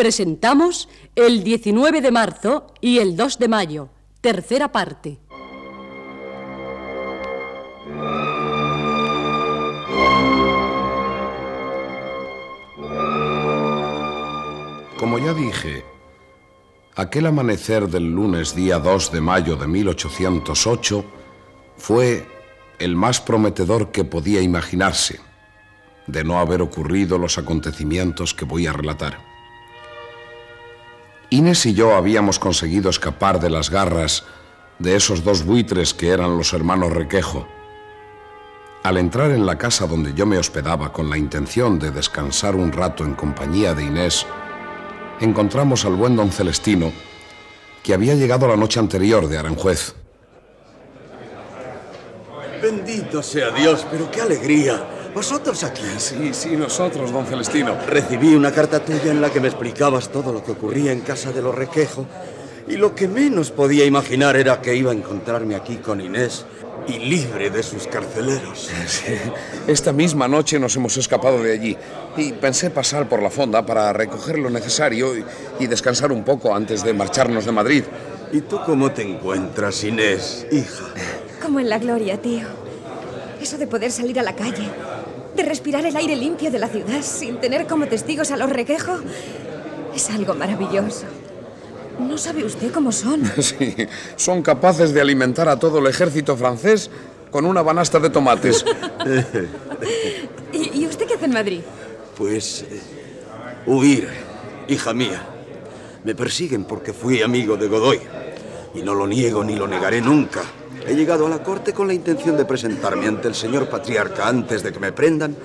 Presentamos el 19 de marzo y el 2 de mayo, tercera parte. Como ya dije, aquel amanecer del lunes día 2 de mayo de 1808 fue el más prometedor que podía imaginarse, de no haber ocurrido los acontecimientos que voy a relatar. Inés y yo habíamos conseguido escapar de las garras de esos dos buitres que eran los hermanos Requejo. Al entrar en la casa donde yo me hospedaba con la intención de descansar un rato en compañía de Inés, encontramos al buen don Celestino, que había llegado la noche anterior de Aranjuez. Bendito sea Dios, pero qué alegría. ¿Vosotros aquí? Sí, sí, nosotros, don Celestino. Recibí una carta tuya en la que me explicabas todo lo que ocurría en casa de los Requejo. Y lo que menos podía imaginar era que iba a encontrarme aquí con Inés y libre de sus carceleros. Sí, esta misma noche nos hemos escapado de allí y pensé pasar por la fonda para recoger lo necesario y, y descansar un poco antes de marcharnos de Madrid. ¿Y tú cómo te encuentras, Inés, hija? Como en la gloria, tío. Eso de poder salir a la calle, de respirar el aire limpio de la ciudad sin tener como testigos a los requejo, es algo maravilloso. ¿No sabe usted cómo son? Sí, son capaces de alimentar a todo el ejército francés con una banasta de tomates. ¿Y, y usted qué hace en Madrid? Pues eh, huir, hija mía. Me persiguen porque fui amigo de Godoy. Y no lo niego ni lo negaré nunca. He llegado a la corte con la intención de presentarme ante el señor patriarca antes de que me prendan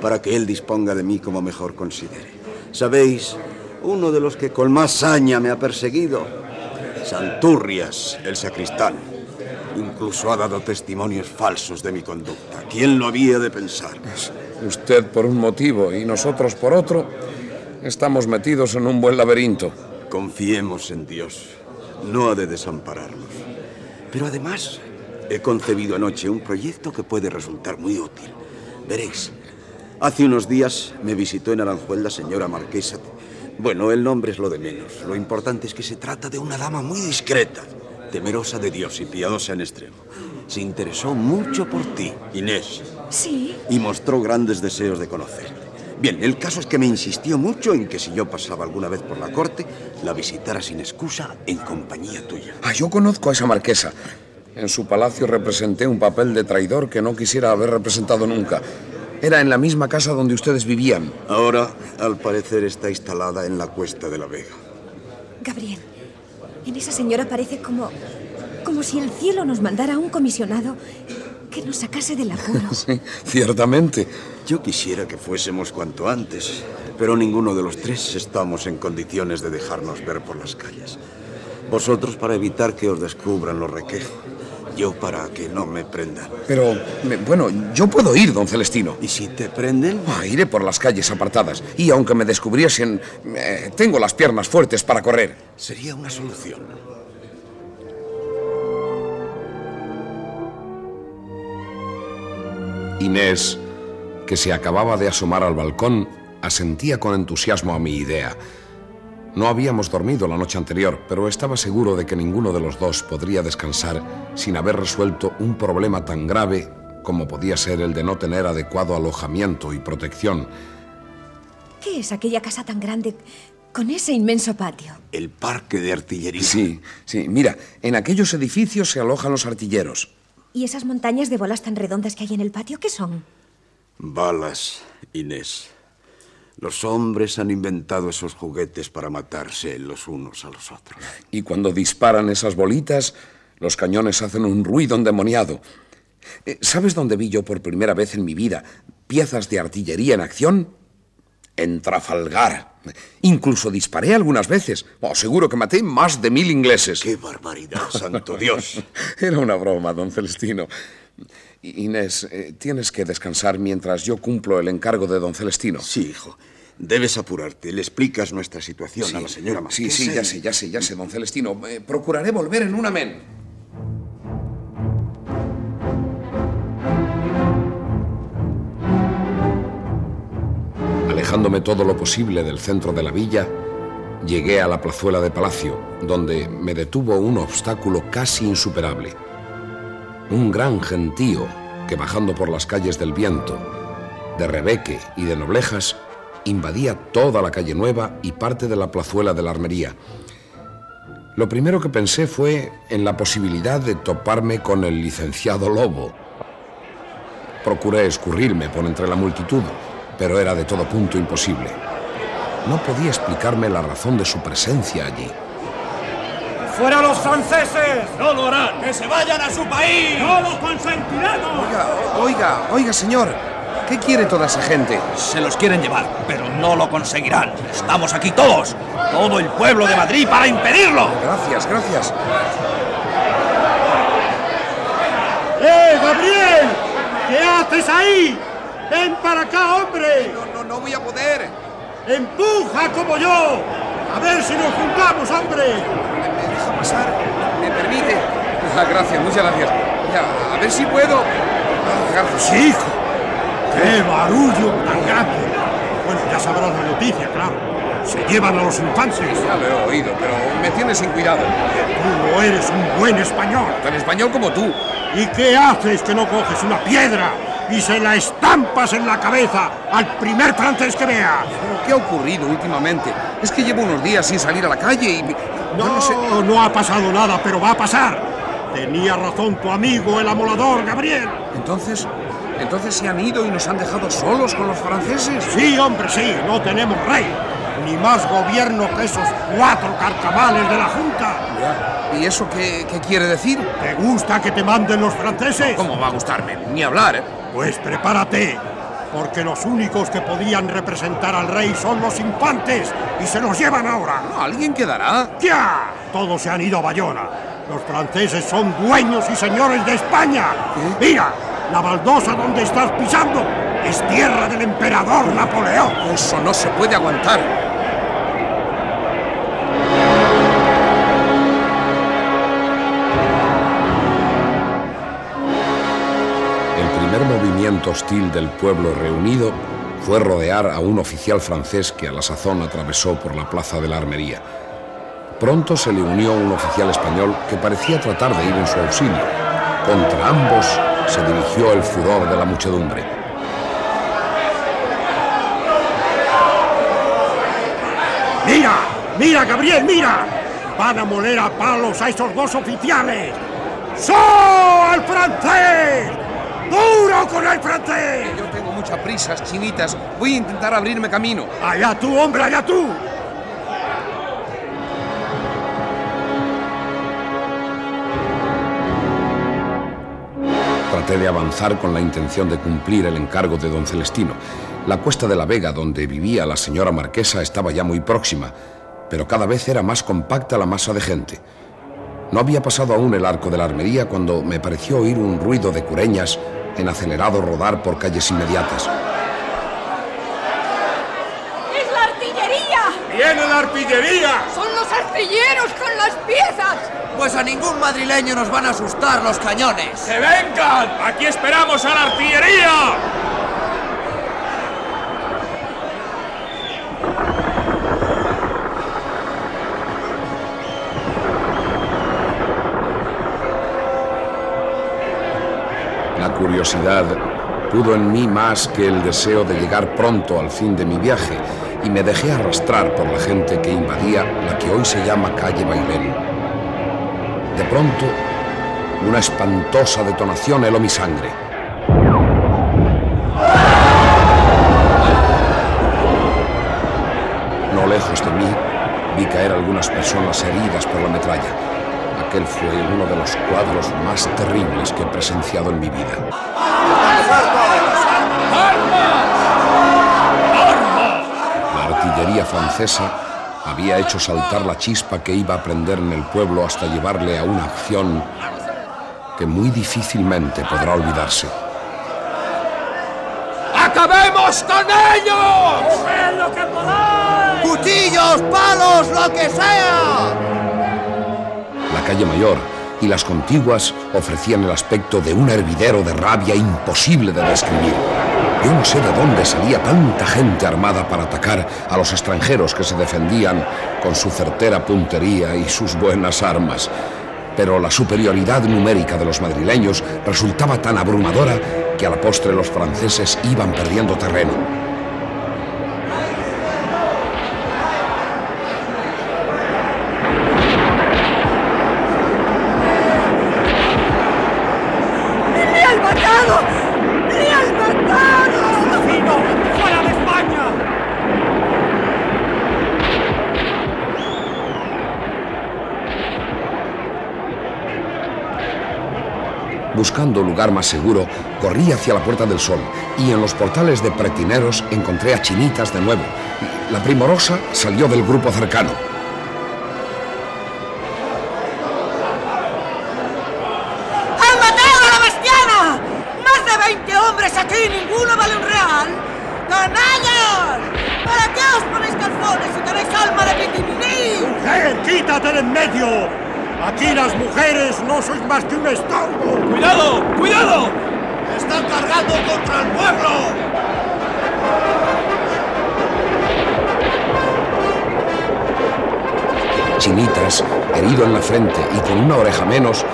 para que él disponga de mí como mejor considere. Sabéis, uno de los que con más saña me ha perseguido, Santurrias, el sacristán, incluso ha dado testimonios falsos de mi conducta. ¿Quién lo había de pensar? Usted por un motivo y nosotros por otro, estamos metidos en un buen laberinto. Confiemos en Dios. No ha de desampararnos. Pero además, he concebido anoche un proyecto que puede resultar muy útil. Veréis, hace unos días me visitó en Aranjuez la señora marquesa. Bueno, el nombre es lo de menos. Lo importante es que se trata de una dama muy discreta, temerosa de Dios y piadosa en extremo. Se interesó mucho por ti, Inés, Sí. y mostró grandes deseos de conocerte. Bien, el caso es que me insistió mucho en que si yo pasaba alguna vez por la corte, la visitara sin excusa en compañía tuya. Ah, yo conozco a esa marquesa. En su palacio representé un papel de traidor que no quisiera haber representado nunca. Era en la misma casa donde ustedes vivían. Ahora, al parecer, está instalada en la Cuesta de la Vega. Gabriel, en esa señora parece como. como si el cielo nos mandara un comisionado que nos sacase del apuro. Sí, ciertamente. Yo quisiera que fuésemos cuanto antes, pero ninguno de los tres estamos en condiciones de dejarnos ver por las calles. Vosotros para evitar que os descubran los requejos, yo para que no me prendan. Pero, me- bueno, yo puedo ir, don Celestino. ¿Y si te prenden? Ah, iré por las calles apartadas. Y aunque me descubriesen, eh, tengo las piernas fuertes para correr. Sería una solución. Inés, que se acababa de asomar al balcón, asentía con entusiasmo a mi idea. No habíamos dormido la noche anterior, pero estaba seguro de que ninguno de los dos podría descansar sin haber resuelto un problema tan grave como podía ser el de no tener adecuado alojamiento y protección. ¿Qué es aquella casa tan grande con ese inmenso patio? El parque de artillería. Sí, sí. Mira, en aquellos edificios se alojan los artilleros. ¿Y esas montañas de bolas tan redondas que hay en el patio qué son? Balas, Inés. Los hombres han inventado esos juguetes para matarse los unos a los otros. Y cuando disparan esas bolitas, los cañones hacen un ruido endemoniado. Eh, ¿Sabes dónde vi yo por primera vez en mi vida piezas de artillería en acción? En Trafalgar. Incluso disparé algunas veces. Oh, seguro que maté más de mil ingleses. ¡Qué barbaridad, santo Dios! Era una broma, don Celestino. Inés, eh, tienes que descansar mientras yo cumplo el encargo de don Celestino. Sí, hijo. Debes apurarte. Le explicas nuestra situación a la señora Sí, Marquesa sí, ya y- sé, ya sé, ya sé, don Celestino. Eh, procuraré volver en un amén. Alejándome todo lo posible del centro de la villa, llegué a la plazuela de palacio, donde me detuvo un obstáculo casi insuperable. Un gran gentío que bajando por las calles del viento, de Rebeque y de Noblejas, invadía toda la calle Nueva y parte de la plazuela de la Armería. Lo primero que pensé fue en la posibilidad de toparme con el licenciado Lobo. Procuré escurrirme por entre la multitud, pero era de todo punto imposible. No podía explicarme la razón de su presencia allí. ¡Fuera los franceses! ¡No lo harán! ¡Que se vayan a su país! ¡No lo consentiremos! Oiga, oiga, oiga, señor. ¿Qué quiere toda esa gente? Se los quieren llevar, pero no lo conseguirán. Estamos aquí todos, todo el pueblo de Madrid para impedirlo. Gracias, gracias. ¡Eh, Gabriel! ¿Qué haces ahí? ¡Ven para acá, hombre! No, no, no voy a poder. ¡Empuja como yo! A ver si nos juntamos, hombre. ¿Me deja pasar? ¿Me permite? Ah, gracias, muchas gracias. Ya, a ver si puedo. Ah, gracias. Sí, hijo. ¡Qué barullo tan grande! Bueno, ya sabrás la noticia, claro. Se llevan a los infantes. Ya lo he oído, pero me tienes sin cuidado. Tú no eres un buen español. Tan español como tú. ¿Y qué haces que no coges una piedra y se la estampas en la cabeza al primer francés que veas? ¿Pero qué ha ocurrido últimamente? Es que llevo unos días sin salir a la calle y... No, sé. no ha pasado nada, pero va a pasar. Tenía razón tu amigo, el amolador, Gabriel. Entonces, entonces se han ido y nos han dejado solos con los franceses. Sí, hombre, sí, no tenemos rey. Ni más gobierno que esos cuatro carcamales de la Junta. ¿Y eso qué, qué quiere decir? ¿Te gusta que te manden los franceses? ¿Cómo va a gustarme? Ni hablar, ¿eh? Pues prepárate, porque los únicos que podían representar al rey son los infantes y se los llevan ahora. No, alguien quedará. ¡Ya! Todos se han ido a Bayona. Los franceses son dueños y señores de España. Mira, la baldosa donde estás pisando es tierra del emperador Napoleón. Eso no se puede aguantar. Hostil del pueblo reunido fue rodear a un oficial francés que a la sazón atravesó por la plaza de la Armería. Pronto se le unió un oficial español que parecía tratar de ir en su auxilio. Contra ambos se dirigió el furor de la muchedumbre. ¡Mira! ¡Mira, Gabriel, mira! Van a moler a palos a esos dos oficiales. ¡So al francés! ¡Duro con el francés! Yo tengo muchas prisas, chinitas. Voy a intentar abrirme camino. ¡Allá tú, hombre, allá tú! Traté de avanzar con la intención de cumplir el encargo de don Celestino. La cuesta de la Vega, donde vivía la señora marquesa, estaba ya muy próxima, pero cada vez era más compacta la masa de gente. No había pasado aún el arco de la armería cuando me pareció oír un ruido de cureñas en acelerado rodar por calles inmediatas. ¡Es la artillería! ¡Viene la artillería! ¡Son los artilleros con las piezas! Pues a ningún madrileño nos van a asustar los cañones. ¡Que vengan! ¡Aquí esperamos a la artillería! Curiosidad pudo en mí más que el deseo de llegar pronto al fin de mi viaje y me dejé arrastrar por la gente que invadía la que hoy se llama calle Bailén. De pronto, una espantosa detonación heló mi sangre. No lejos de mí, vi caer algunas personas heridas por la metralla. Aquel fue uno de los cuadros más terribles que he presenciado en mi vida. La artillería francesa había hecho saltar la chispa que iba a prender en el pueblo hasta llevarle a una acción que muy difícilmente podrá olvidarse. ¡Acabemos con ellos! ¡Coged lo que podáis! ¡Cuchillos, palos, lo que sea! Calle mayor y las contiguas ofrecían el aspecto de un hervidero de rabia imposible de describir. Yo no sé de dónde salía tanta gente armada para atacar a los extranjeros que se defendían con su certera puntería y sus buenas armas. Pero la superioridad numérica de los madrileños resultaba tan abrumadora que a la postre los franceses iban perdiendo terreno. ¡Le has matado! ¡Le has matado! ¡Fino! ¡Fuera de España! Buscando lugar más seguro, corrí hacia la Puerta del Sol y en los portales de Pretineros encontré a Chinitas de nuevo. La primorosa salió del grupo cercano. ¡Han matado a la bestiana! ¡Más de 20 hombres aquí ninguno vale un real! ¡Canallas! ¿Para qué os ponéis calzones si tenéis alma de pitiminí? ¡Mujer, quítate de en medio! Aquí las mujeres no sois más que un estorbo. ¡Cuidado! ¡Cuidado! ¡Están cargando contra el pueblo! Chinitas, herido en la frente y con una oreja menos,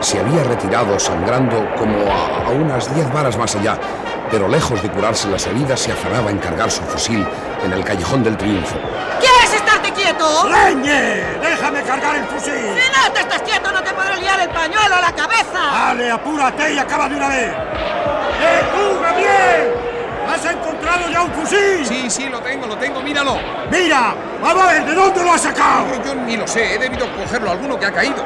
se había retirado sangrando como a, a unas diez varas más allá, pero lejos de curarse las heridas se afanaba en cargar su fusil en el callejón del triunfo. ¿Quieres estarte quieto? ¡Leñe! ¡Déjame cargar el fusil! Si no te estás quieto, no te podré liar el pañuelo a la cabeza. ¡Dale, apúrate y acaba de una vez! ¡Eh, tú, Gabriel! ¿Has encontrado ya un fusil? Sí, sí, lo tengo, lo tengo, míralo. ¡Mira! ¡A ver, ¿de dónde lo has sacado? Yo ni lo sé, he debido cogerlo alguno que ha caído.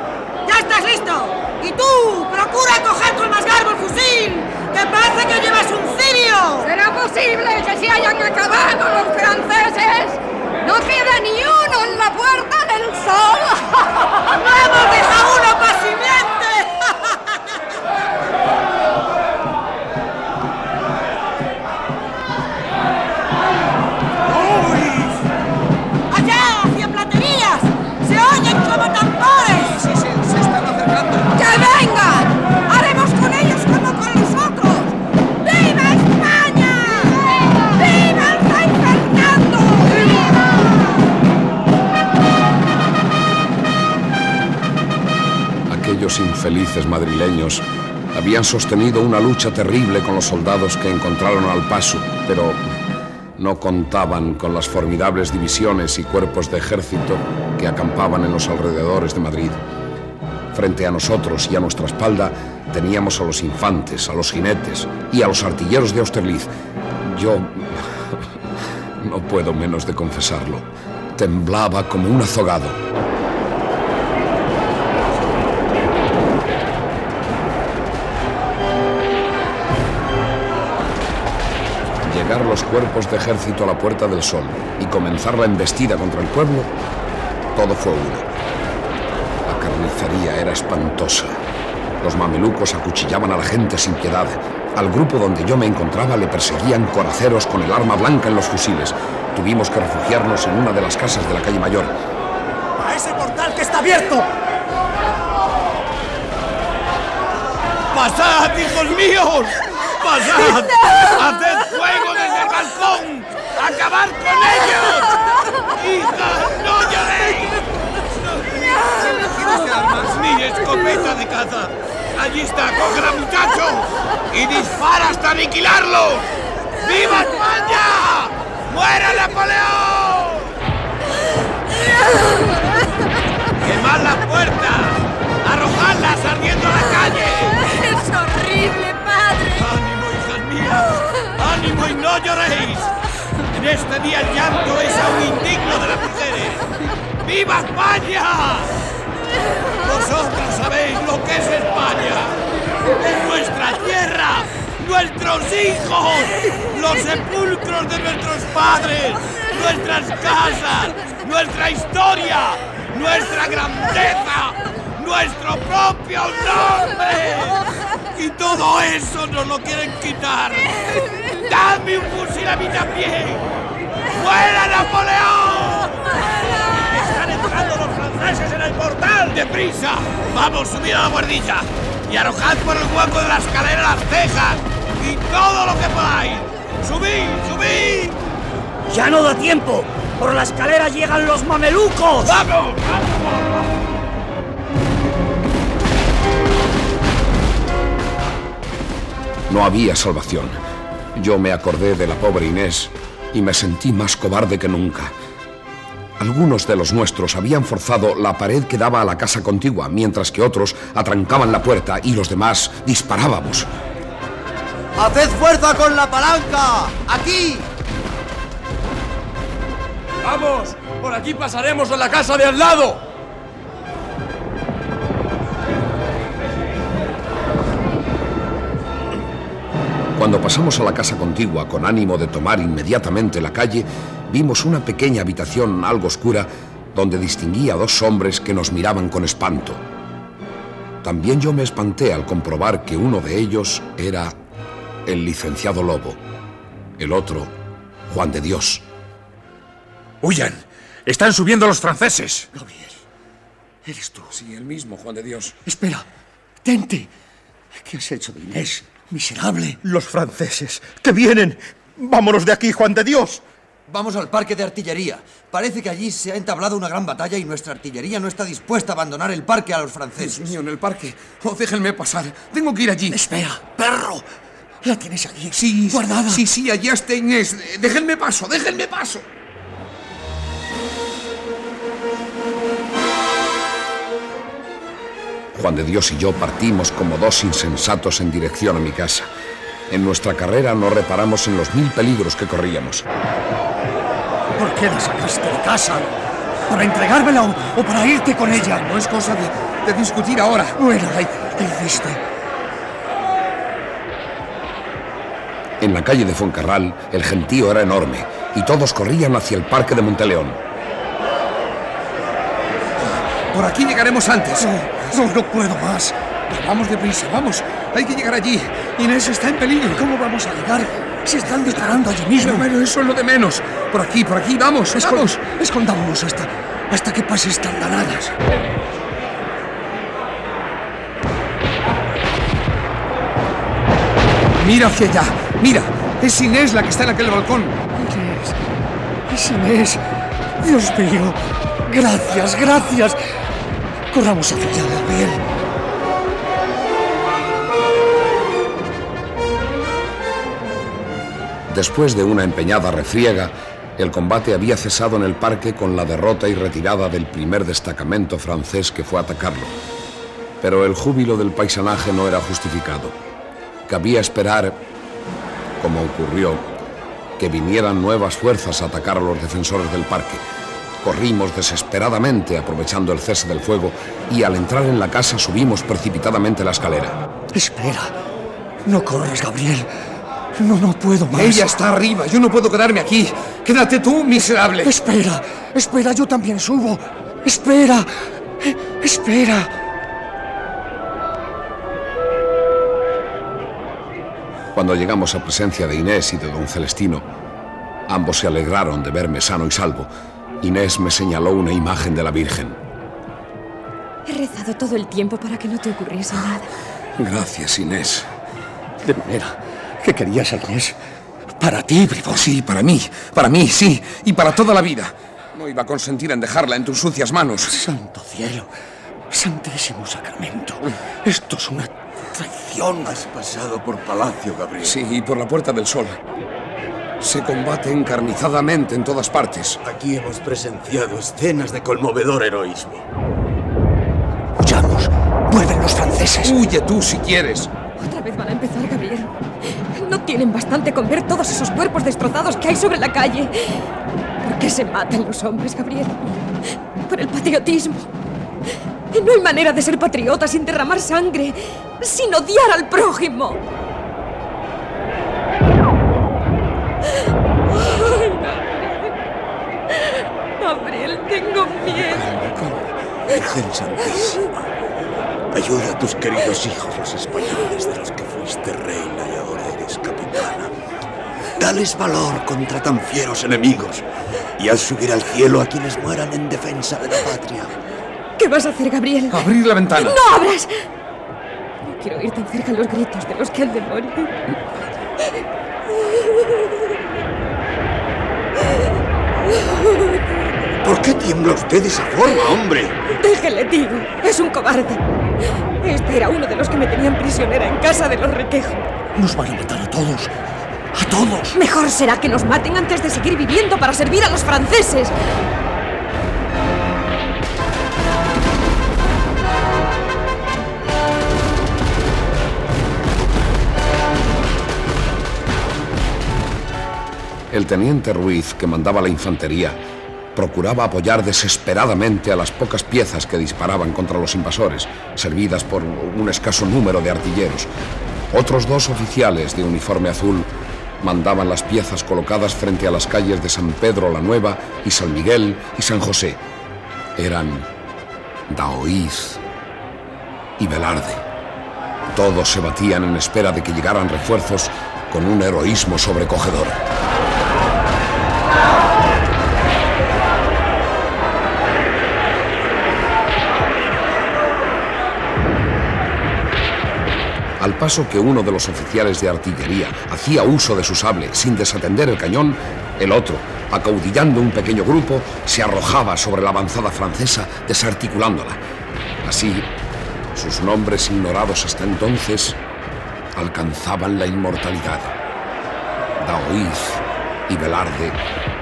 ¡Ya estás listo! Y tú, procura coger con más garbo el fusil, que parece que llevas un cirio. ¿Será posible que se hayan acabado los franceses? No queda ni uno en la puerta del sol. ¡Vamos, deja uno para Infelices madrileños habían sostenido una lucha terrible con los soldados que encontraron al paso, pero no contaban con las formidables divisiones y cuerpos de ejército que acampaban en los alrededores de Madrid. Frente a nosotros y a nuestra espalda teníamos a los infantes, a los jinetes y a los artilleros de Austerlitz. Yo no puedo menos de confesarlo. Temblaba como un azogado. Cuerpos de ejército a la Puerta del Sol y comenzar la embestida contra el pueblo, todo fue uno. La carnicería era espantosa. Los mamelucos acuchillaban a la gente sin piedad. Al grupo donde yo me encontraba le perseguían coraceros con el arma blanca en los fusiles. Tuvimos que refugiarnos en una de las casas de la calle Mayor. ¡A ese portal que está abierto! ¡Pasad, hijos míos! ¡Pasad! ¡Haced fuego balcón! ¡Acabar con ellos! ¡Hija, no lloréis! ¡Mi escopeta de caza! Allí está, cógela, muchacho. Y dispara hasta aniquilarlo. ¡Viva España! ¡Muera Napoleón! Este día el llanto es aún indigno de las mujeres. ¡Viva España! Vosotros sabéis lo que es España. Es nuestra tierra, nuestros hijos, los sepulcros de nuestros padres, nuestras casas, nuestra historia, nuestra grandeza, nuestro propio nombre. Y todo eso nos lo quieren quitar. ¡Dame un fusil a mí también! ¡Fuera Napoleón! ¡Están entrando los franceses en el portal! ¡Deprisa! ¡Vamos, subid a la guardilla! Y arrojad por el hueco de la escalera las cejas y todo lo que podáis. ¡Subid, subid! ¡Ya no da tiempo! ¡Por la escalera llegan los mamelucos! ¡Vamos! ¡Vamos! No había salvación. Yo me acordé de la pobre Inés y me sentí más cobarde que nunca. Algunos de los nuestros habían forzado la pared que daba a la casa contigua, mientras que otros atrancaban la puerta y los demás disparábamos. ¡Haced fuerza con la palanca! ¡Aquí! ¡Vamos! Por aquí pasaremos a la casa de al lado. Cuando pasamos a la casa contigua con ánimo de tomar inmediatamente la calle, vimos una pequeña habitación algo oscura donde distinguí a dos hombres que nos miraban con espanto. También yo me espanté al comprobar que uno de ellos era el licenciado Lobo, el otro Juan de Dios. ¡Huyan! ¡Están subiendo los franceses! Gabriel, ¿eres tú? Sí, el mismo, Juan de Dios. Espera, tente. ¿Qué has hecho de Inés? Miserable. Los franceses, que vienen. Vámonos de aquí, Juan de Dios. Vamos al parque de artillería. Parece que allí se ha entablado una gran batalla y nuestra artillería no está dispuesta a abandonar el parque a los franceses. Dios mío, en el parque. Oh, déjenme pasar. Tengo que ir allí. Espera, perro. ¿La tienes aquí? Sí, guardada. Sí, sí, allí está Inés. Déjenme paso, déjenme paso. Juan de Dios y yo partimos como dos insensatos en dirección a mi casa. En nuestra carrera no reparamos en los mil peligros que corríamos. ¿Por qué la sacaste de casa? ¿Para entregármela o, o para irte con ella? No es cosa de, de discutir ahora. Bueno, ¿qué hiciste? En la calle de Foncarral, el gentío era enorme y todos corrían hacia el parque de Monteleón. Por aquí llegaremos antes. No, no, no puedo más. Vamos deprisa, vamos. Hay que llegar allí. Inés está en peligro. ¿Cómo vamos a llegar? Se están disparando allí mismo. Bueno, eso es lo de menos. Por aquí, por aquí, vamos, Escon- vamos. Escondámonos hasta, hasta que pase esta andanadas. Mira hacia allá. Mira, es Inés la que está en aquel balcón. Inés. Es Inés. Dios mío. Gracias, gracias. Corramos hacia allá, Gabriel. Después de una empeñada refriega, el combate había cesado en el parque con la derrota y retirada del primer destacamento francés que fue a atacarlo. Pero el júbilo del paisanaje no era justificado. Cabía esperar, como ocurrió, que vinieran nuevas fuerzas a atacar a los defensores del parque. Corrimos desesperadamente aprovechando el cese del fuego y al entrar en la casa subimos precipitadamente la escalera. Espera. No corras, Gabriel. No, no puedo más. Ella está arriba. Yo no puedo quedarme aquí. Quédate tú, miserable. Espera, espera, yo también subo. Espera, eh, espera. Cuando llegamos a presencia de Inés y de don Celestino, ambos se alegraron de verme sano y salvo. Inés me señaló una imagen de la Virgen. He rezado todo el tiempo para que no te ocurriese nada. Gracias, Inés. De manera que querías a Inés. Para ti, bribón. Sí, para mí. Para mí, sí. Y para toda la vida. No iba a consentir en dejarla en tus sucias manos. Santo cielo. Santísimo Sacramento. Esto es una traición. Has pasado por Palacio, Gabriel. Sí, y por la Puerta del Sol. Se combate encarnizadamente en todas partes. Aquí hemos presenciado escenas de conmovedor heroísmo. Huyamos. Vuelven los franceses. Huye tú si quieres. Otra vez van a empezar, Gabriel. No tienen bastante con ver todos esos cuerpos destrozados que hay sobre la calle. ¿Por qué se matan los hombres, Gabriel? Por el patriotismo. No hay manera de ser patriota sin derramar sangre, sin odiar al prójimo. Ay, Gabriel. Gabriel, tengo miedo. Virgen Santísima, ayuda a tus queridos hijos, los españoles de los que fuiste reina y ahora eres capitana. Dales valor contra tan fieros enemigos y haz subir al cielo a quienes mueran en defensa de la patria. ¿Qué vas a hacer, Gabriel? Abrir la ventana. ¡No abras! No quiero ir tan cerca a los gritos de los que han de morir. ¿Por qué tiembla usted de esa forma, hombre? Déjele, tío. Es un cobarde. Este era uno de los que me tenían prisionera en casa de los requejos. Nos van a matar a todos. ¡A todos! Mejor será que nos maten antes de seguir viviendo para servir a los franceses. El teniente Ruiz, que mandaba la infantería, procuraba apoyar desesperadamente a las pocas piezas que disparaban contra los invasores, servidas por un escaso número de artilleros. Otros dos oficiales de uniforme azul mandaban las piezas colocadas frente a las calles de San Pedro la Nueva y San Miguel y San José. Eran Daoíz y Velarde. Todos se batían en espera de que llegaran refuerzos con un heroísmo sobrecogedor. Al paso que uno de los oficiales de artillería hacía uso de su sable sin desatender el cañón, el otro, acaudillando un pequeño grupo, se arrojaba sobre la avanzada francesa, desarticulándola. Así, sus nombres ignorados hasta entonces alcanzaban la inmortalidad. Daoíz y Velarde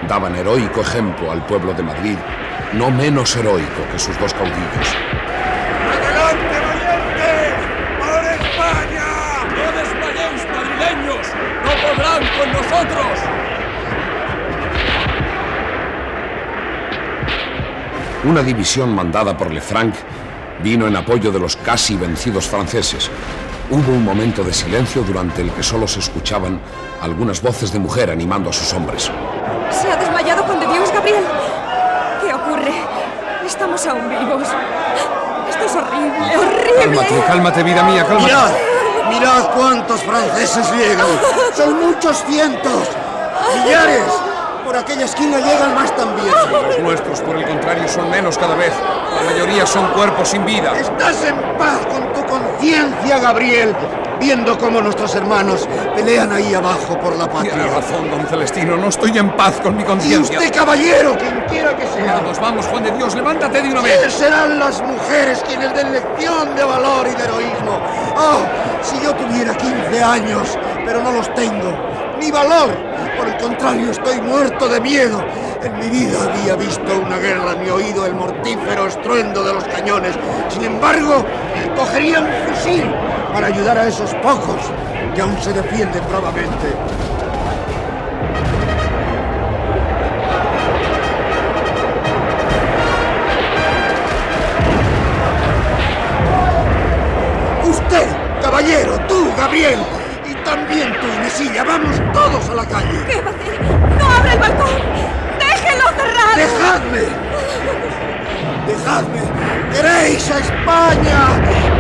daban heroico ejemplo al pueblo de Madrid, no menos heroico que sus dos caudillos. ¡Adelante, valientes! ¡Por España! ¡No desmayéis, madrileños! ¡No podrán con nosotros! Una división mandada por Lefranc vino en apoyo de los casi vencidos franceses. Hubo un momento de silencio durante el que solo se escuchaban algunas voces de mujer animando a sus hombres. ¿Se ha desmayado Juan de Dios, Gabriel? ¿Qué ocurre? Estamos aún vivos. Esto es horrible, horrible. Cálmate, cálmate, vida mía, cálmate. Mirad, mirad cuántos franceses llegan. Son muchos cientos. Millares. Por aquella esquina llegan más también. Los nuestros, por el contrario, son menos cada vez. La mayoría son cuerpos sin vida. Estás en paz con tu conciencia, Gabriel, viendo cómo nuestros hermanos pelean ahí abajo por la patria. Tiene razón, don Celestino. No estoy en paz con mi Y conciencia. usted, caballero, quien quiera que sea. Vamos, vamos, Juan de Dios, levántate de una ¿Quiénes vez. serán las mujeres quienes den lección de valor y de heroísmo? Oh, si yo tuviera 15 años, pero no los tengo. Ni valor. Por el contrario, estoy muerto de miedo. En mi vida había visto una guerra ni oído el mortífero estruendo de los cañones. Sin embargo, cogería un fusil para ayudar a esos pocos que aún se defienden bravamente. Usted, caballero, tú, Gabriel, también tú, Mesilla, vamos todos a la calle. ¿Qué va a hacer? ¡No abra el balcón! ¡Déjelo cerrado! ¡Dejadme! ¡Dejadme! ¡Queréis a España!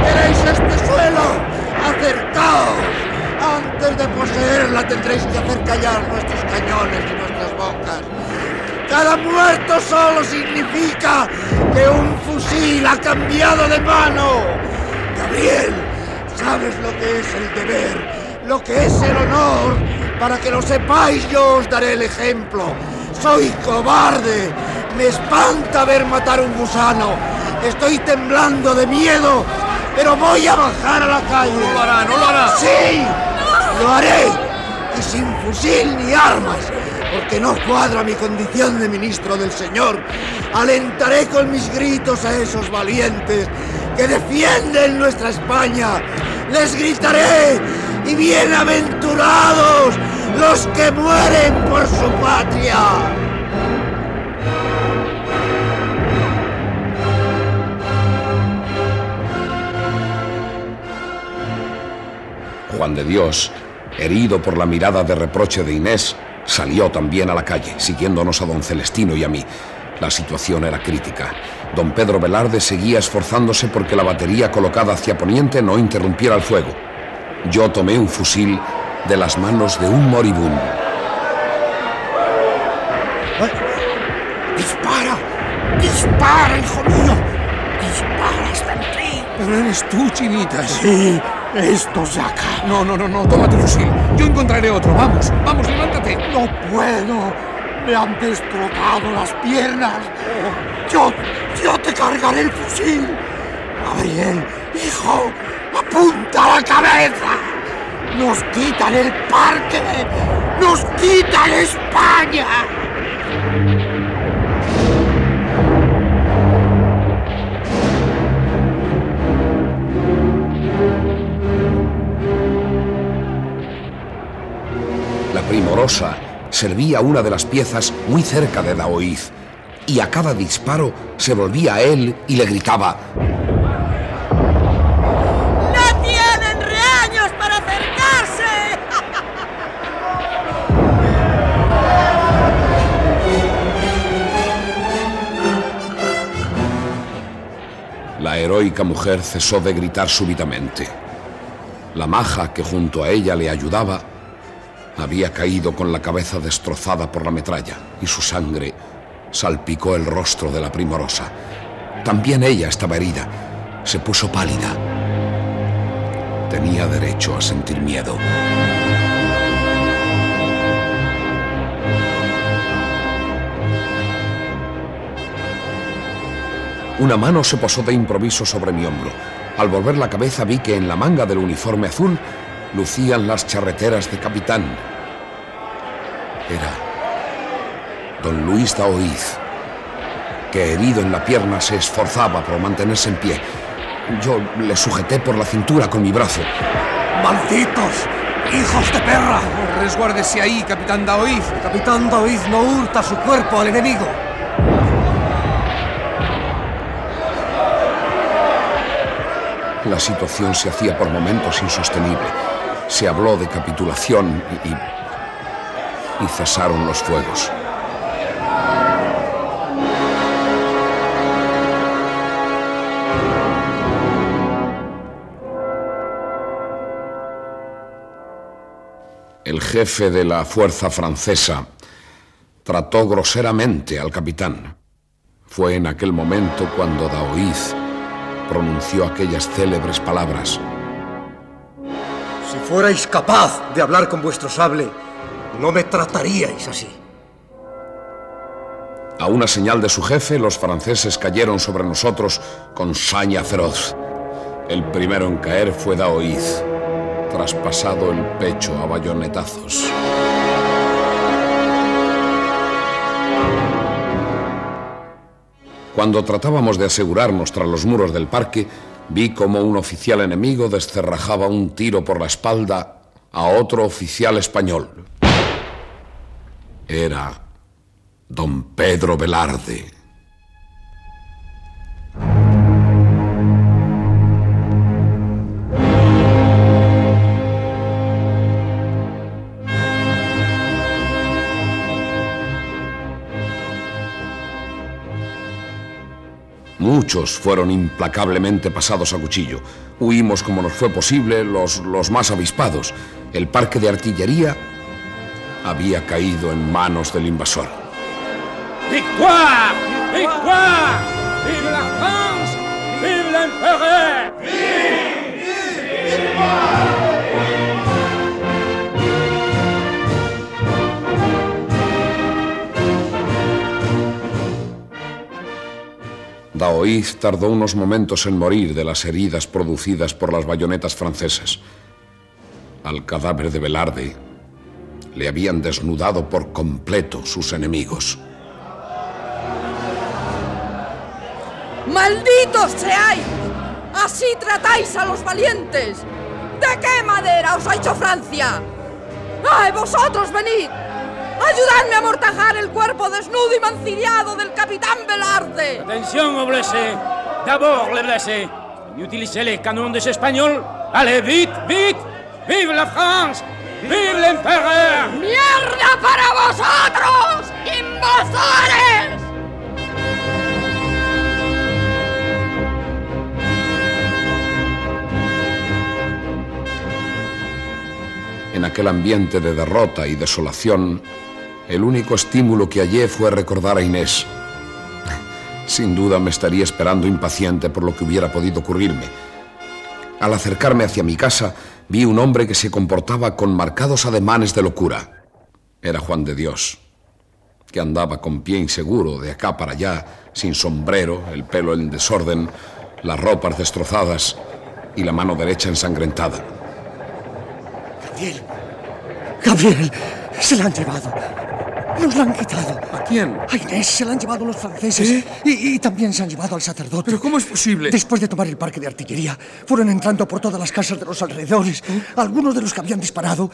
¡Queréis este suelo! ¡Acercaos! Antes de poseerla tendréis que hacer callar nuestros cañones y nuestras bocas. Cada muerto solo significa que un fusil ha cambiado de mano. Gabriel, sabes lo que es el deber, lo que es el honor. Para que lo sepáis, yo os daré el ejemplo. Soy cobarde. Me espanta ver matar un gusano. Estoy temblando de miedo, pero voy a bajar a la calle. No lo hará, no lo hará. Sí, lo haré. Y sin fusil ni armas, porque no cuadra mi condición de ministro del Señor. Alentaré con mis gritos a esos valientes que defienden nuestra España. Les gritaré y bienaventurados los que mueren por su patria. Juan de Dios, herido por la mirada de reproche de Inés, salió también a la calle, siguiéndonos a don Celestino y a mí. La situación era crítica. Don Pedro Velarde seguía esforzándose porque la batería colocada hacia poniente no interrumpiera el fuego. Yo tomé un fusil de las manos de un moribundo. ¡Dispara! ¡Dispara, hijo mío! ¡Dispara, Stanley! Pero eres tú, chinita. Sí, esto se acaba. No, no, no, no, toma tu fusil. Yo encontraré otro. Vamos, vamos, levántate. No puedo. Me han destrozado las piernas. Yo, yo te cargaré el fusil. Gabriel, hijo, apunta la cabeza. Nos quitan el parque. Nos quitan España. La primorosa servía una de las piezas muy cerca de Daoiz y a cada disparo se volvía a él y le gritaba heroica mujer cesó de gritar súbitamente. La maja que junto a ella le ayudaba había caído con la cabeza destrozada por la metralla y su sangre salpicó el rostro de la primorosa. También ella estaba herida. Se puso pálida. Tenía derecho a sentir miedo. Una mano se posó de improviso sobre mi hombro. Al volver la cabeza vi que en la manga del uniforme azul lucían las charreteras de capitán. Era don Luis Daoiz, que herido en la pierna se esforzaba por mantenerse en pie. Yo le sujeté por la cintura con mi brazo. ¡Malditos! ¡Hijos de perra! Resguárdese ahí, capitán Daoiz. Capitán Daoiz no hurta su cuerpo al enemigo. La situación se hacía por momentos insostenible. Se habló de capitulación y, y cesaron los fuegos. El jefe de la fuerza francesa trató groseramente al capitán. Fue en aquel momento cuando Daoiz pronunció aquellas célebres palabras. Si fuerais capaz de hablar con vuestro sable, no me trataríais así. A una señal de su jefe, los franceses cayeron sobre nosotros con saña feroz. El primero en caer fue Daoiz, traspasado el pecho a bayonetazos. Cuando tratábamos de asegurarnos tras los muros del parque, vi como un oficial enemigo descerrajaba un tiro por la espalda a otro oficial español. Era don Pedro Velarde. Muchos fueron implacablemente pasados a cuchillo. Huimos como nos fue posible los, los más avispados. El parque de artillería había caído en manos del invasor. ¡Victoire! ¡Victoire! ¡Vive la France! ¡Vive l'Empereur! Daoiz tardó unos momentos en morir de las heridas producidas por las bayonetas francesas. Al cadáver de Velarde le habían desnudado por completo sus enemigos. ¡Malditos seáis! ¡Así tratáis a los valientes! ¿De qué madera os ha hecho Francia? ¡Ay, vosotros venid! ¡Ayudadme a amortajar el cuerpo desnudo y mancillado del capitán Velarde! Attention aux blessés. D'abord les blessés. Utilisez les canons des Espagnols. Allez, vite, vite Vive la France Vive l'empereur ¡Mierda para vosotros! ¡Invasores! En aquel ambiente de derrota y desolación, el único estímulo que hallé fue recordar a Inés. Sin duda me estaría esperando impaciente por lo que hubiera podido ocurrirme. Al acercarme hacia mi casa, vi un hombre que se comportaba con marcados ademanes de locura. Era Juan de Dios, que andaba con pie inseguro de acá para allá, sin sombrero, el pelo en desorden, las ropas destrozadas y la mano derecha ensangrentada. Gabriel. Gabriel, se la han llevado. Nos la han quitado. ¿A quién? A Inés se la han llevado los franceses. Y, y también se han llevado al sacerdote. ¿Pero cómo es posible? Después de tomar el parque de artillería, fueron entrando por todas las casas de los alrededores. Algunos de los que habían disparado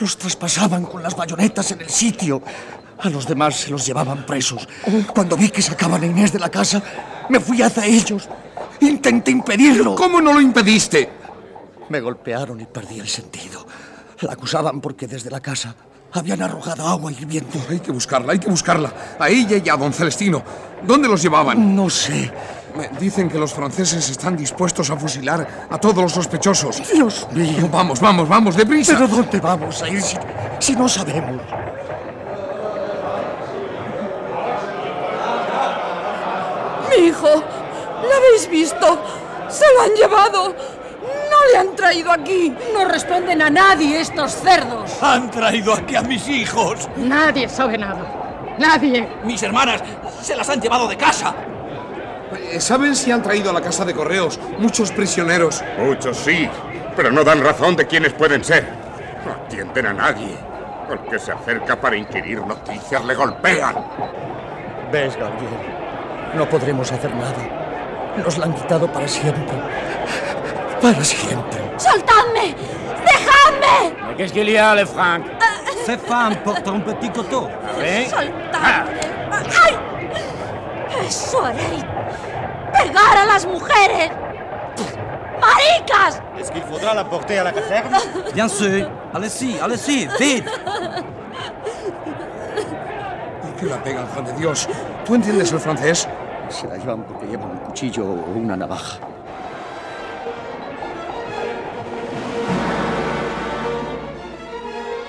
los traspasaban con las bayonetas en el sitio. A los demás se los llevaban presos. Cuando vi que sacaban a Inés de la casa, me fui hacia ellos. Intenté impedirlo. ¿Cómo no lo impediste? Me golpearon y perdí el sentido. La acusaban porque desde la casa habían arrojado agua hirviendo. Hay que buscarla, hay que buscarla. A ella y a don Celestino. ¿Dónde los llevaban? No sé. Me dicen que los franceses están dispuestos a fusilar a todos los sospechosos. Dios mío. Vamos, vamos, vamos, deprisa. ¿Pero dónde vamos a ir si, si no sabemos? ¡Mi hijo! ¿Lo habéis visto? ¡Se lo han llevado! ¡No le han traído aquí! No responden a nadie estos cerdos. Han traído aquí a mis hijos. Nadie sabe nada. Nadie. Mis hermanas se las han llevado de casa. Eh, ¿Saben si han traído a la casa de correos muchos prisioneros? Muchos sí, pero no dan razón de quiénes pueden ser. No atienden a nadie. El que se acerca para inquirir noticias le golpean. ¿Ves, Gabriel? No podremos hacer nada. Nos la han quitado para siempre. Para siempre. ¡Soltadme! ¡Dejadme! Mais qu'est-ce qu'il y a, les Francs Ces femmes portent un petit coteau. ¿Eh? ¡Soltadme! ¡Ay! ¡Eso haréis! ¡Pegar a las mujeres! ¡Maricas! Est-ce qu'il faudra la porter à la caserne Bien sûr. Allez-y, allez-y, vite. ¿Por qué la pegan, Juan de Dios? ¿Tú entiendes el francés? Se la llevan porque llevan un cuchillo o una navaja.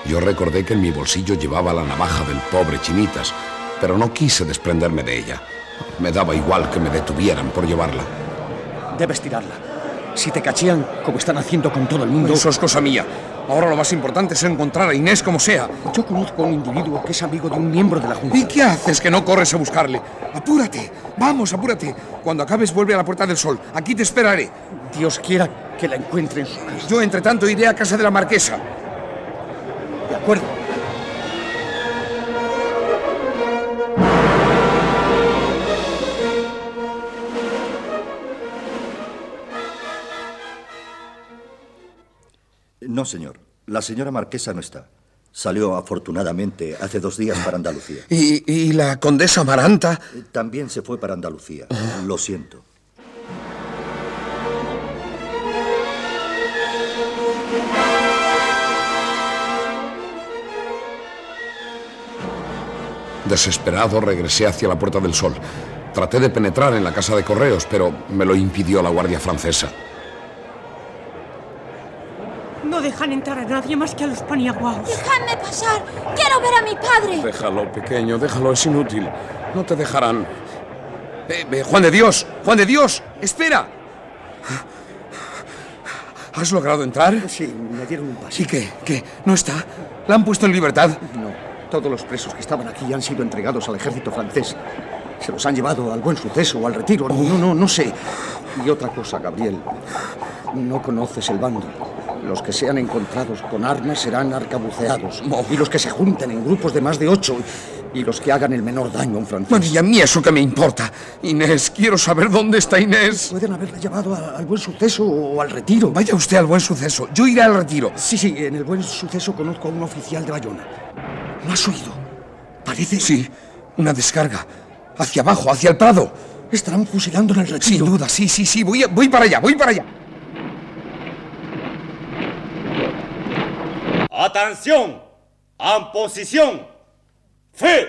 Yo recordé que en mi bolsillo llevaba la navaja del pobre Chinitas, pero no quise desprenderme de ella. Me daba igual que me detuvieran por llevarla. Debes tirarla. Si te cachean, como están haciendo con todo el mundo. Eso es cosa mía. Ahora lo más importante es encontrar a Inés como sea. Yo conozco a un individuo que es amigo de un miembro de la Junta. ¿Y qué haces que no corres a buscarle? Apúrate. Vamos, apúrate. Cuando acabes, vuelve a la Puerta del Sol. Aquí te esperaré. Dios quiera que la encuentre en su casa. Yo, entre tanto, iré a casa de la marquesa. De acuerdo. No, señor. La señora marquesa no está. Salió afortunadamente hace dos días para Andalucía. ¿Y, y la condesa Amaranta? También se fue para Andalucía. Lo siento. Desesperado regresé hacia la Puerta del Sol. Traté de penetrar en la casa de correos, pero me lo impidió la Guardia Francesa. No dejan entrar a nadie más que a los paniaguaos. ¡Dejadme pasar! ¡Quiero ver a mi padre! Déjalo, pequeño, déjalo, es inútil. No te dejarán. Eh, eh, Juan de Dios, Juan de Dios, espera. ¿Has logrado entrar? Sí, me dieron un paso. ¿Y qué? ¿Qué? ¿No está? ¿La han puesto en libertad? No. Todos los presos que estaban aquí han sido entregados al ejército francés. Se los han llevado al buen suceso o al retiro. No, no, no sé. Y otra cosa, Gabriel. No conoces el bando. Los que sean encontrados con armas serán arcabuceados. Y los que se junten en grupos de más de ocho. Y los que hagan el menor daño a un francés. Bueno, ¿y a mí eso qué me importa? Inés, quiero saber dónde está Inés. Pueden haberla llevado a- al buen suceso o al retiro. Vaya usted al buen suceso. Yo iré al retiro. Sí, sí, en el buen suceso conozco a un oficial de Bayona. ¿No has oído? Parece... Sí, una descarga. Hacia abajo, hacia el Prado. Estarán fusilando en el retiro. Sin duda, sí, sí, sí. Voy, a- voy para allá, voy para allá. Atención, en posición, fe.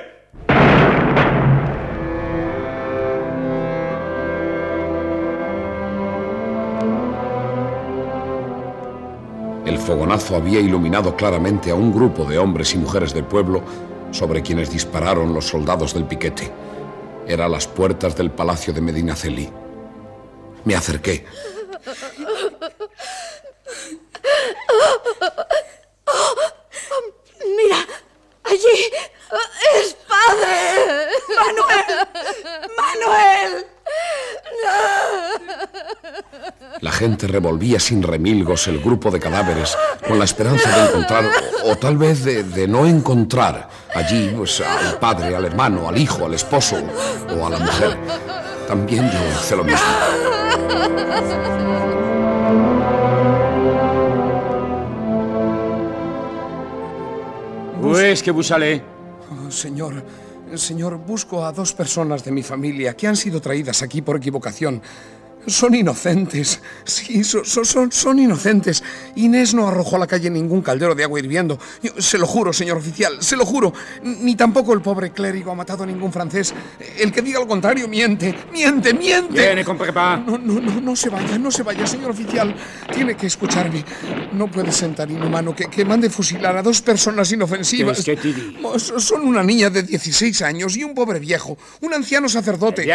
El fogonazo había iluminado claramente a un grupo de hombres y mujeres del pueblo sobre quienes dispararon los soldados del piquete. Era a las puertas del palacio de Medinaceli. Me acerqué. Mira, allí es padre. Manuel, Manuel. La gente revolvía sin remilgos el grupo de cadáveres con la esperanza de encontrar, o, o tal vez de, de no encontrar, allí pues, al padre, al hermano, al hijo, al esposo o a la mujer. También yo hice lo mismo. Est-ce que vous allez Oh, señor, señor, busco a dos personas de mi familia que han sido traídas aquí por equivocación. Son inocentes. Sí, so- so- son, son inocentes. Inés no arrojó a la calle ningún caldero de agua hirviendo. Yo se lo juro, señor oficial, se lo juro. Ni tampoco el pobre clérigo ha matado a ningún francés. El que diga lo contrario miente, miente, miente. Bien, ne comprends pas. No, no, no, no se vaya, no se vaya, señor oficial. Tiene que escucharme. No puede ser tan inhumano que, que mande fusilar a dos personas inofensivas. ¿Qué es que Son una niña de 16 años y un pobre viejo, un anciano sacerdote.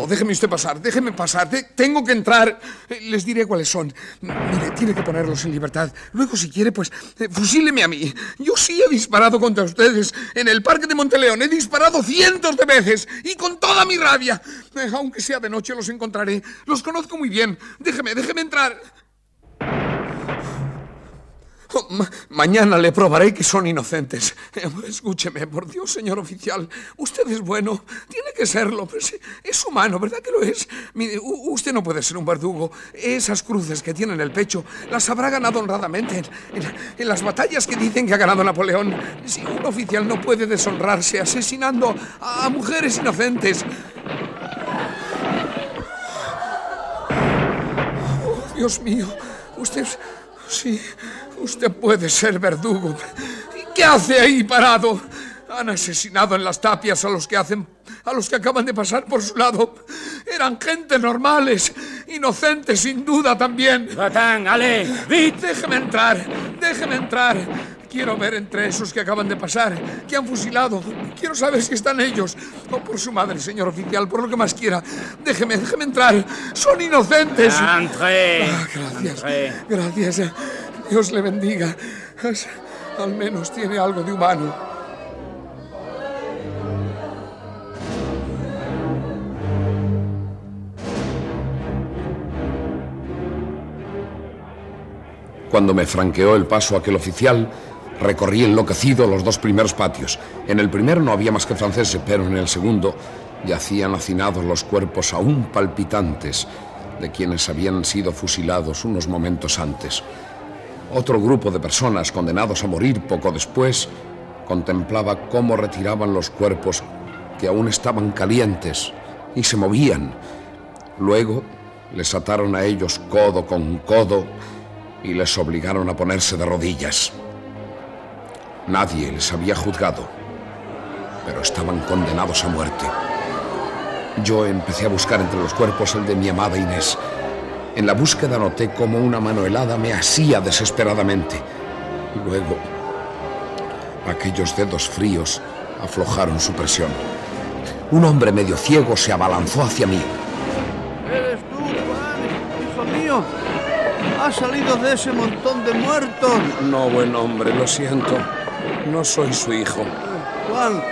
No, déjeme usted pasar, déjeme pasar. Te- tengo que entrar. Eh, Les diré cuáles son. Mire, tiene que ponerlos en libertad. Luego, si quiere, pues eh, fusíleme a mí. Yo sí he disparado contra ustedes en el parque de Monteleón. He disparado cientos de veces y con toda mi rabia. Eh, Aunque sea de noche, los encontraré. Los conozco muy bien. Déjeme, déjeme entrar. Ma- mañana le probaré que son inocentes. Escúcheme, por Dios, señor oficial. Usted es bueno. Tiene que serlo. Es humano, ¿verdad que lo es? Usted no puede ser un verdugo. Esas cruces que tiene en el pecho las habrá ganado honradamente en, las batallas que dicen que ha ganado Napoleón. Si un oficial no puede deshonrarse asesinando a mujeres inocentes. Oh, Dios mío, usted... Sí, usted puede ser verdugo. ¿Qué hace ahí parado? Han asesinado en las tapias a los que hacen, a los que acaban de pasar por su lado. Eran gente normales, inocentes sin duda también. Batán, ale, vite. Déjeme entrar, déjeme entrar. Quiero ver entre esos que acaban de pasar, que han fusilado. Quiero saber si están ellos. O por su madre, señor oficial, por lo que más quiera. Déjeme, déjeme entrar. Son inocentes. Entré. Ah, gracias. Entré. Gracias. Dios le bendiga. Al menos tiene algo de humano. Cuando me franqueó el paso aquel oficial, recorrí enloquecido los dos primeros patios. En el primero no había más que franceses, pero en el segundo yacían hacinados los cuerpos aún palpitantes de quienes habían sido fusilados unos momentos antes. Otro grupo de personas condenados a morir poco después contemplaba cómo retiraban los cuerpos que aún estaban calientes y se movían. Luego les ataron a ellos codo con codo y les obligaron a ponerse de rodillas. Nadie les había juzgado, pero estaban condenados a muerte. Yo empecé a buscar entre los cuerpos el de mi amada Inés. En la búsqueda noté cómo una mano helada me asía desesperadamente. Luego, aquellos dedos fríos aflojaron su presión. Un hombre medio ciego se abalanzó hacia mí. ¿Eres tú, Juan? Hijo mío. Has salido de ese montón de muertos. No, buen hombre, lo siento. No soy su hijo. Juan.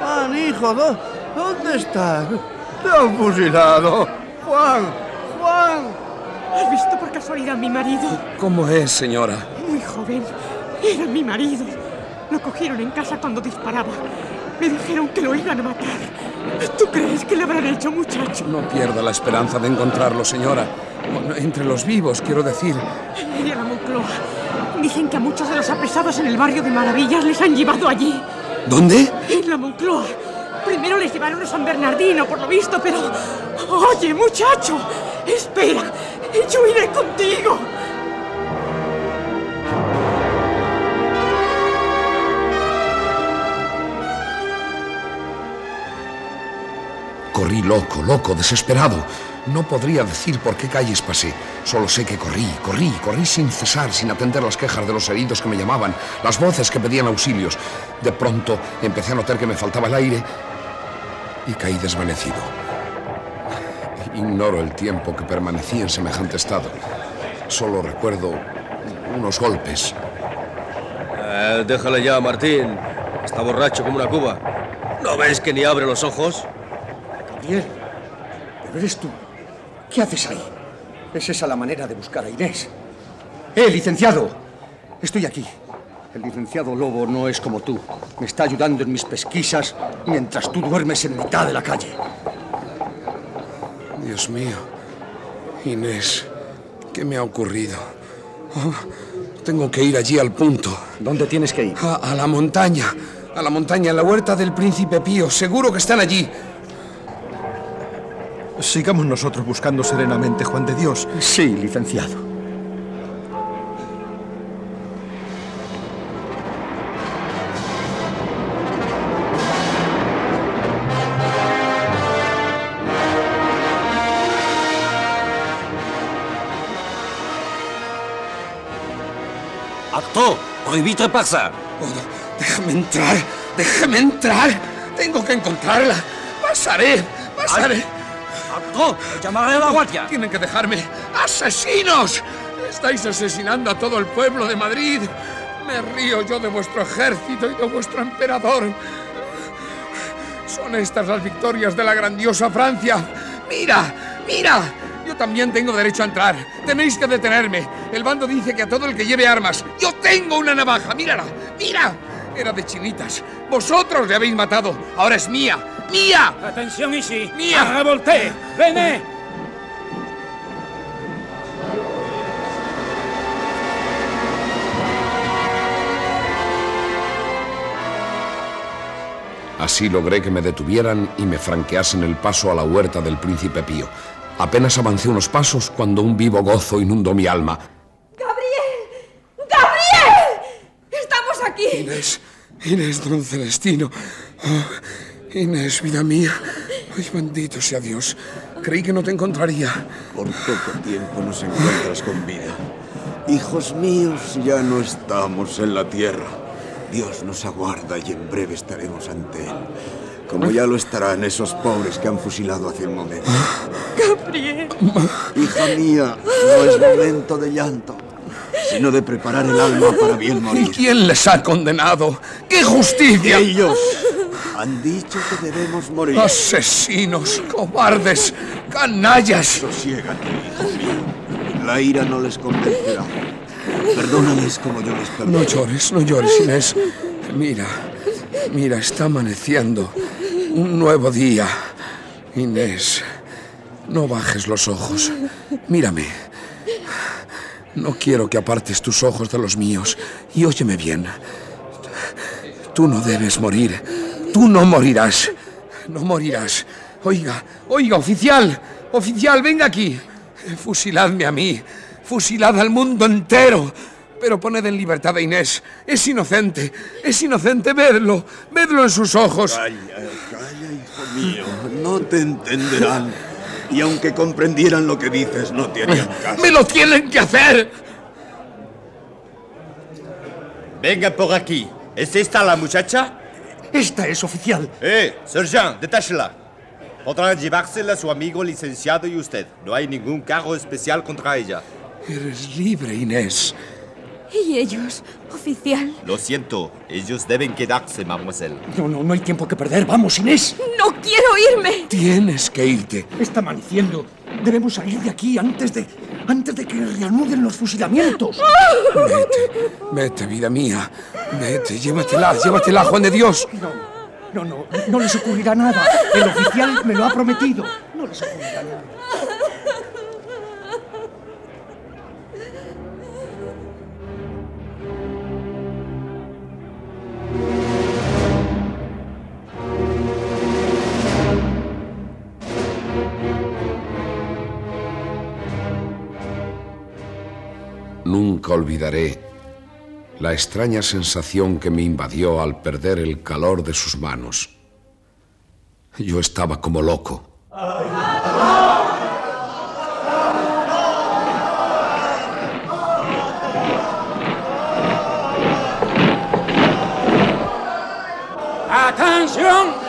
Juan, hijo, ¿dó- ¿Dónde estás? Te han fusilado. Juan, Juan. ¿Has visto por casualidad a mi marido? ¿Cómo es, señora? Muy joven. Era mi marido. Lo cogieron en casa cuando disparaba. Me dijeron que lo iban a matar. ¿Tú crees que le habrán hecho, muchacho? No pierda la esperanza de encontrarlo, señora. Bueno, entre los vivos, quiero decir. Y a la Moncloa. Dicen que a muchos de los apresados en el barrio de Maravillas les han llevado allí. ¿Dónde? En la Moncloa. Primero les llevaron a San Bernardino, por lo visto, pero... Oye, muchacho, espera. Yo iré contigo. Corrí loco, loco, desesperado. No podría decir por qué calles pasé. Solo sé que corrí, corrí, corrí sin cesar, sin atender las quejas de los heridos que me llamaban, las voces que pedían auxilios. De pronto empecé a notar que me faltaba el aire y caí desvanecido. Ignoro el tiempo que permanecí en semejante estado. Solo recuerdo unos golpes. Eh, déjale ya, Martín. Está borracho como una cuba. ¿No ves que ni abre los ojos? Gabriel, pero eres tú. ¿Qué haces ahí? ¿Es esa la manera de buscar a Inés? ¡Eh, licenciado! Estoy aquí. El licenciado Lobo no es como tú. Me está ayudando en mis pesquisas mientras tú duermes en mitad de la calle. Dios mío. Inés, ¿qué me ha ocurrido? Oh, tengo que ir allí al punto. ¿Dónde tienes que ir? A, a la montaña. A la montaña, en la huerta del príncipe Pío. Seguro que están allí. Sigamos nosotros buscando serenamente, Juan de Dios. Sí, licenciado. ¡Prohibí pasar! Oh, déjame entrar, déjame entrar. Tengo que encontrarla. Pasaré, pasaré. ¡Acto! ¡Llamaré a la guardia! Tienen que dejarme. ¡Asesinos! Estáis asesinando a todo el pueblo de Madrid. Me río yo de vuestro ejército y de vuestro emperador. Son estas las victorias de la grandiosa Francia. Mira, mira. Yo también tengo derecho a entrar. Tenéis que detenerme. El bando dice que a todo el que lleve armas. Yo tengo una navaja. Mírala. Mira. Era de chinitas. Vosotros le habéis matado. Ahora es mía. ¡Mía! Atención ici. Mía. Revolté. Venez. Así logré que me detuvieran y me franqueasen el paso a la huerta del príncipe Pío. Apenas avancé unos pasos cuando un vivo gozo inundó mi alma. ¡Gabriel! ¡Gabriel! ¡Estamos aquí! Inés, Inés, don Celestino. Oh, Inés, vida mía. Ay, bendito sea Dios. Creí que no te encontraría. Por poco tiempo nos encuentras con vida. Hijos míos, ya no estamos en la tierra. Dios nos aguarda y en breve estaremos ante Él. Como ya lo estarán esos pobres que han fusilado hace un momento. Gabriel. Hija mía, no es momento de llanto, sino de preparar el alma para bien ¿Y morir. quién les ha condenado? ¡Qué justicia! Ellos han dicho que debemos morir. Asesinos, cobardes, canallas. Sosiégate, hijo mío. La ira no les convencerá. Perdónales como yo les perdono. No llores, no llores, Inés. Mira, mira, está amaneciendo. Un nuevo día. Inés, no bajes los ojos. Mírame. No quiero que apartes tus ojos de los míos. Y óyeme bien. Tú no debes morir. Tú no morirás. No morirás. Oiga, oiga, oficial. Oficial, venga aquí. Fusiladme a mí. Fusilad al mundo entero. Pero poned en libertad a Inés. Es inocente. Es inocente. Vedlo. Vedlo en sus ojos. Calla, calla, hijo mío. No te entenderán. Y aunque comprendieran lo que dices, no te harían caso. ¡Me lo tienen que hacer! Venga por aquí. ¿Es esta la muchacha? Esta es oficial. Eh, sergent, detáchela. Podrán llevársela su amigo licenciado y usted. No hay ningún cargo especial contra ella. Eres libre, Inés. ¿Y ellos, oficial? Lo siento, ellos deben quedarse, mademoiselle. No, no, no hay tiempo que perder. Vamos, Inés. ¡No quiero irme! Tienes que irte. Está amaneciendo. Debemos salir de aquí antes de. antes de que reanuden los fusilamientos. Vete, vete, vida mía. Vete, llévatela, llévatela, Juan de Dios. No, no, no, no les ocurrirá nada. El oficial me lo ha prometido. No les ocurrirá nada. Nunca olvidaré la extraña sensación que me invadió al perder el calor de sus manos. Yo estaba como loco. ¡Atención!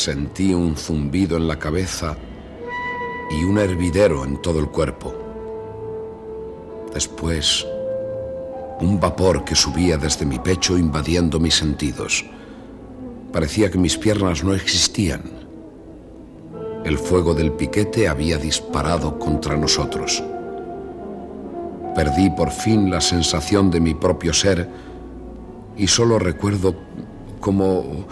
Sentí un zumbido en la cabeza y un hervidero en todo el cuerpo. Después, un vapor que subía desde mi pecho invadiendo mis sentidos. Parecía que mis piernas no existían. El fuego del piquete había disparado contra nosotros. Perdí por fin la sensación de mi propio ser y solo recuerdo como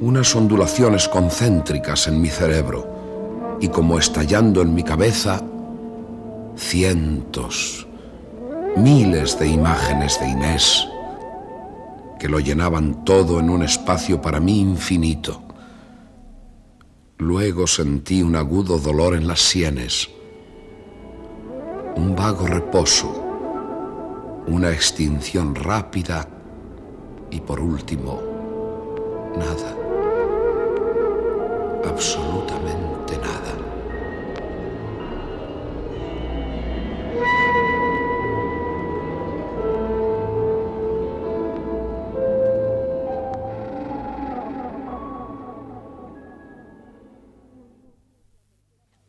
unas ondulaciones concéntricas en mi cerebro y como estallando en mi cabeza cientos, miles de imágenes de Inés que lo llenaban todo en un espacio para mí infinito. Luego sentí un agudo dolor en las sienes, un vago reposo, una extinción rápida y por último, nada absolutamente nada.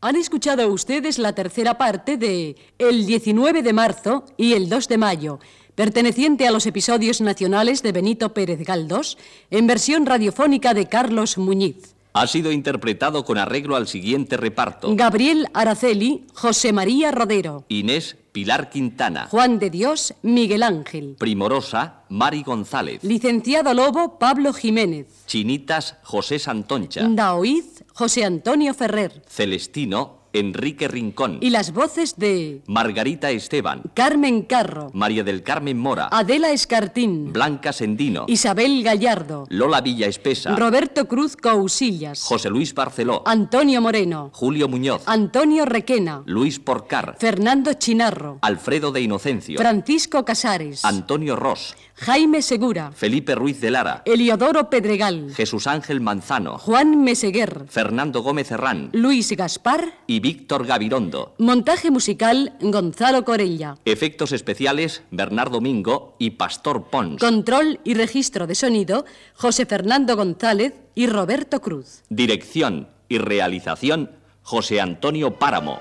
Han escuchado ustedes la tercera parte de El 19 de marzo y el 2 de mayo, perteneciente a los episodios nacionales de Benito Pérez Galdós, en versión radiofónica de Carlos Muñiz. Ha sido interpretado con arreglo al siguiente reparto. Gabriel Araceli, José María Rodero. Inés Pilar Quintana. Juan de Dios, Miguel Ángel. Primorosa, Mari González. Licenciado Lobo, Pablo Jiménez. Chinitas, José Santoncha. Daoiz, José Antonio Ferrer. Celestino, Enrique Rincón. Y las voces de Margarita Esteban. Carmen Carro. María del Carmen Mora. Adela Escartín. Blanca Sendino. Isabel Gallardo. Lola Villa Espesa. Roberto Cruz Cousillas. José Luis Barceló. Antonio Moreno. Julio Muñoz. Antonio Requena. Luis Porcar. Fernando Chinarro. Alfredo de Inocencio. Francisco Casares. Antonio Ross. Jaime Segura. Felipe Ruiz de Lara. Eliodoro Pedregal. Jesús Ángel Manzano. Juan Meseguer. Fernando Gómez Herrán. Luis Gaspar. Y Víctor Gavirondo. Montaje musical Gonzalo Corella. Efectos especiales Bernardo Mingo y Pastor Pons. Control y registro de sonido José Fernando González y Roberto Cruz. Dirección y realización José Antonio Páramo.